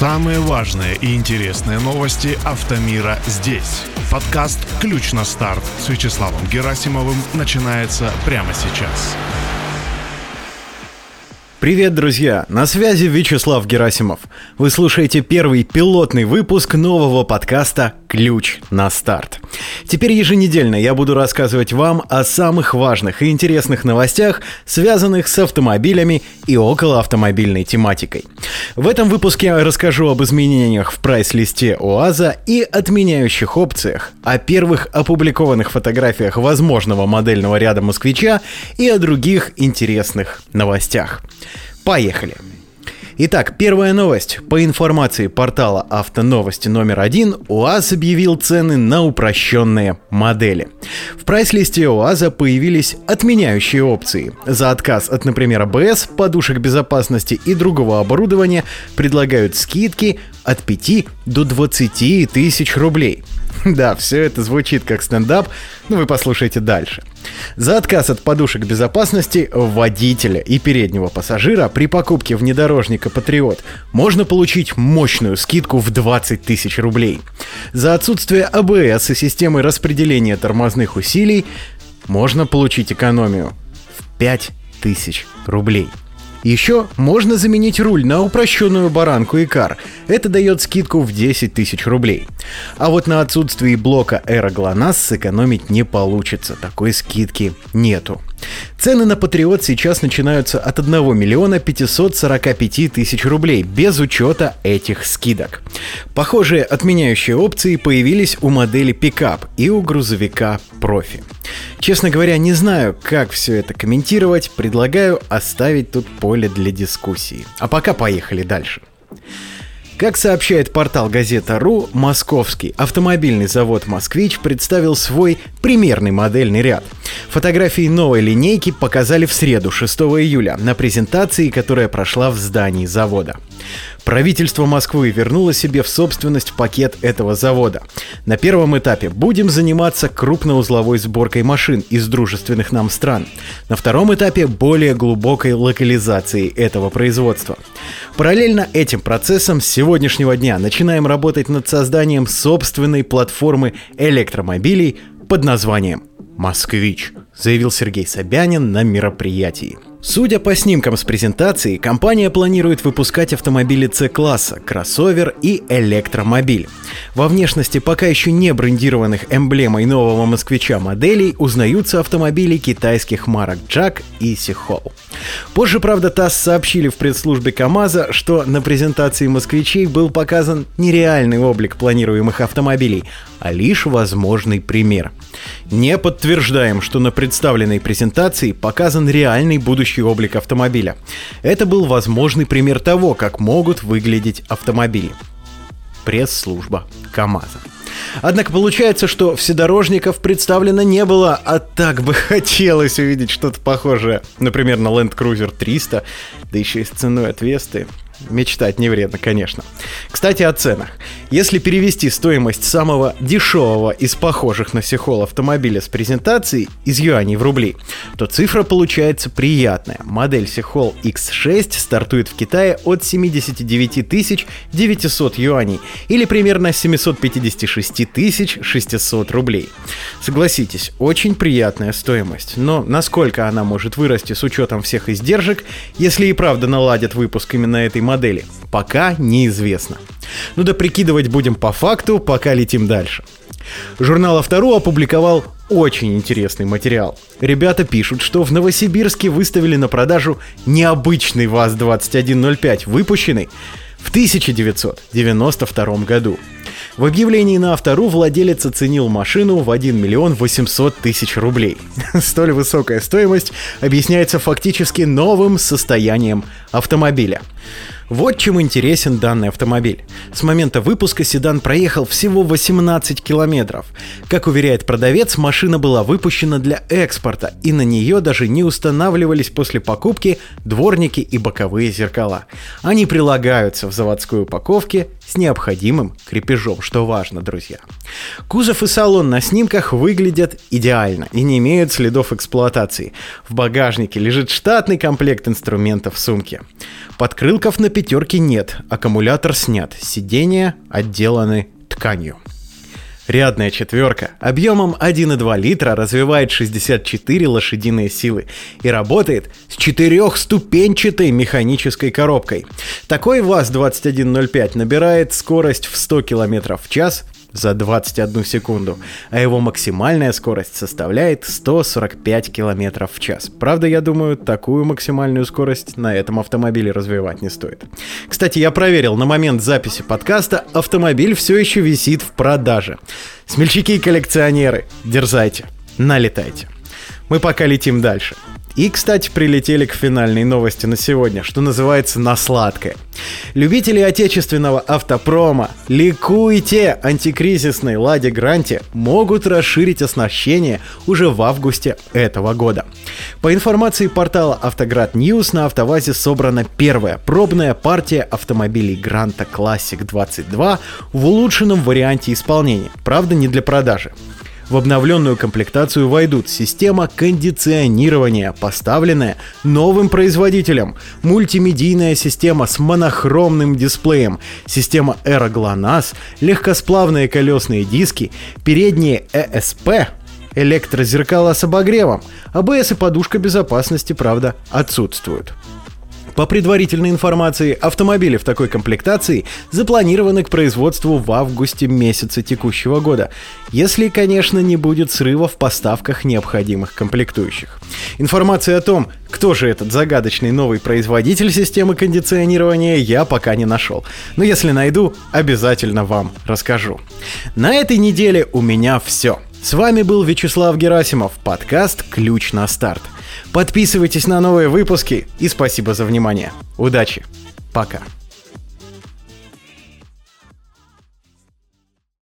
Самые важные и интересные новости автомира здесь. Подкаст «Ключ на старт» с Вячеславом Герасимовым начинается прямо сейчас. Привет, друзья! На связи Вячеслав Герасимов. Вы слушаете первый пилотный выпуск нового подкаста «Ключ на старт». Теперь еженедельно я буду рассказывать вам о самых важных и интересных новостях, связанных с автомобилями и около автомобильной тематикой. В этом выпуске я расскажу об изменениях в прайс-листе УАЗа и отменяющих опциях, о первых опубликованных фотографиях возможного модельного ряда «Москвича» и о других интересных новостях. Поехали! Итак, первая новость. По информации портала «Автоновости номер один», УАЗ объявил цены на упрощенные модели. В прайс-листе УАЗа появились отменяющие опции. За отказ от, например, АБС, подушек безопасности и другого оборудования предлагают скидки от 5 до 20 тысяч рублей. Да, все это звучит как стендап, но вы послушайте дальше. За отказ от подушек безопасности водителя и переднего пассажира при покупке внедорожника «Патриот» можно получить мощную скидку в 20 тысяч рублей. За отсутствие АБС и системы распределения тормозных усилий можно получить экономию в 5 тысяч рублей. Еще можно заменить руль на упрощенную баранку и кар. Это дает скидку в 10 тысяч рублей. А вот на отсутствии блока Aero GLONASS сэкономить не получится. Такой скидки нету. Цены на Патриот сейчас начинаются от 1 миллиона 545 тысяч рублей, без учета этих скидок. Похожие отменяющие опции появились у модели пикап и у грузовика профи. Честно говоря, не знаю, как все это комментировать, предлагаю оставить тут поле для дискуссии. А пока поехали дальше. Как сообщает портал Газета.ру, московский автомобильный завод «Москвич» представил свой примерный модельный ряд. Фотографии новой линейки показали в среду, 6 июля, на презентации, которая прошла в здании завода. Правительство Москвы вернуло себе в собственность пакет этого завода. На первом этапе будем заниматься крупноузловой сборкой машин из дружественных нам стран. На втором этапе более глубокой локализацией этого производства. Параллельно этим процессом с сегодняшнего дня начинаем работать над созданием собственной платформы электромобилей под названием «Москвич», заявил Сергей Собянин на мероприятии. Судя по снимкам с презентации, компания планирует выпускать автомобили C-класса, кроссовер и электромобиль. Во внешности пока еще не брендированных эмблемой нового москвича моделей узнаются автомобили китайских марок Jack и Сихол. Позже, правда, ТАСС сообщили в пресс-службе КАМАЗа, что на презентации москвичей был показан нереальный облик планируемых автомобилей, а лишь возможный пример. Не подтверждаем, что на представленной презентации показан реальный будущий облик автомобиля. Это был возможный пример того, как могут выглядеть автомобили. Пресс-служба КАМАЗа. Однако получается, что вседорожников представлено не было, а так бы хотелось увидеть что-то похожее, например, на Land Cruiser 300, да еще и с ценой от Весты. Мечтать не вредно, конечно. Кстати, о ценах. Если перевести стоимость самого дешевого из похожих на Сихол автомобиля с презентацией из юаней в рубли, то цифра получается приятная. Модель Сихол X6 стартует в Китае от 79 900 юаней или примерно 756 600 рублей. Согласитесь, очень приятная стоимость, но насколько она может вырасти с учетом всех издержек, если и правда наладят выпуск именно этой модели, пока неизвестно. Ну да прикидывать будем по факту, пока летим дальше. Журнал Автору опубликовал очень интересный материал. Ребята пишут, что в Новосибирске выставили на продажу необычный ВАЗ-2105, выпущенный в 1992 году. В объявлении на Автору владелец оценил машину в 1 миллион 800 тысяч рублей. Столь высокая стоимость объясняется фактически новым состоянием автомобиля. Вот чем интересен данный автомобиль. С момента выпуска седан проехал всего 18 километров. Как уверяет продавец, машина была выпущена для экспорта, и на нее даже не устанавливались после покупки дворники и боковые зеркала. Они прилагаются в заводской упаковке с необходимым крепежом, что важно, друзья. Кузов и салон на снимках выглядят идеально и не имеют следов эксплуатации. В багажнике лежит штатный комплект инструментов в сумке. Под крылом Закрылков на пятерке нет, аккумулятор снят, сиденья отделаны тканью. Рядная четверка объемом 1,2 литра развивает 64 лошадиные силы и работает с четырехступенчатой механической коробкой. Такой ВАЗ-2105 набирает скорость в 100 км в час за 21 секунду, а его максимальная скорость составляет 145 км в час. Правда, я думаю, такую максимальную скорость на этом автомобиле развивать не стоит. Кстати, я проверил, на момент записи подкаста автомобиль все еще висит в продаже. Смельчаки и коллекционеры, дерзайте, налетайте. Мы пока летим дальше. И, кстати, прилетели к финальной новости на сегодня, что называется на сладкое. Любители отечественного автопрома, ликуйте! Антикризисной Ладе Гранте могут расширить оснащение уже в августе этого года. По информации портала Автоград News на АвтоВАЗе собрана первая пробная партия автомобилей Гранта Classic 22 в улучшенном варианте исполнения, правда не для продажи. В обновленную комплектацию войдут система кондиционирования, поставленная новым производителем, мультимедийная система с монохромным дисплеем, система Aero легкосплавные колесные диски, передние ESP, электрозеркала с обогревом, АБС и подушка безопасности, правда, отсутствуют. По предварительной информации, автомобили в такой комплектации запланированы к производству в августе месяца текущего года, если, конечно, не будет срыва в поставках необходимых комплектующих. Информация о том, кто же этот загадочный новый производитель системы кондиционирования, я пока не нашел. Но если найду, обязательно вам расскажу. На этой неделе у меня все. С вами был Вячеслав Герасимов, подкаст «Ключ на старт». Подписывайтесь на новые выпуски и спасибо за внимание. Удачи. Пока.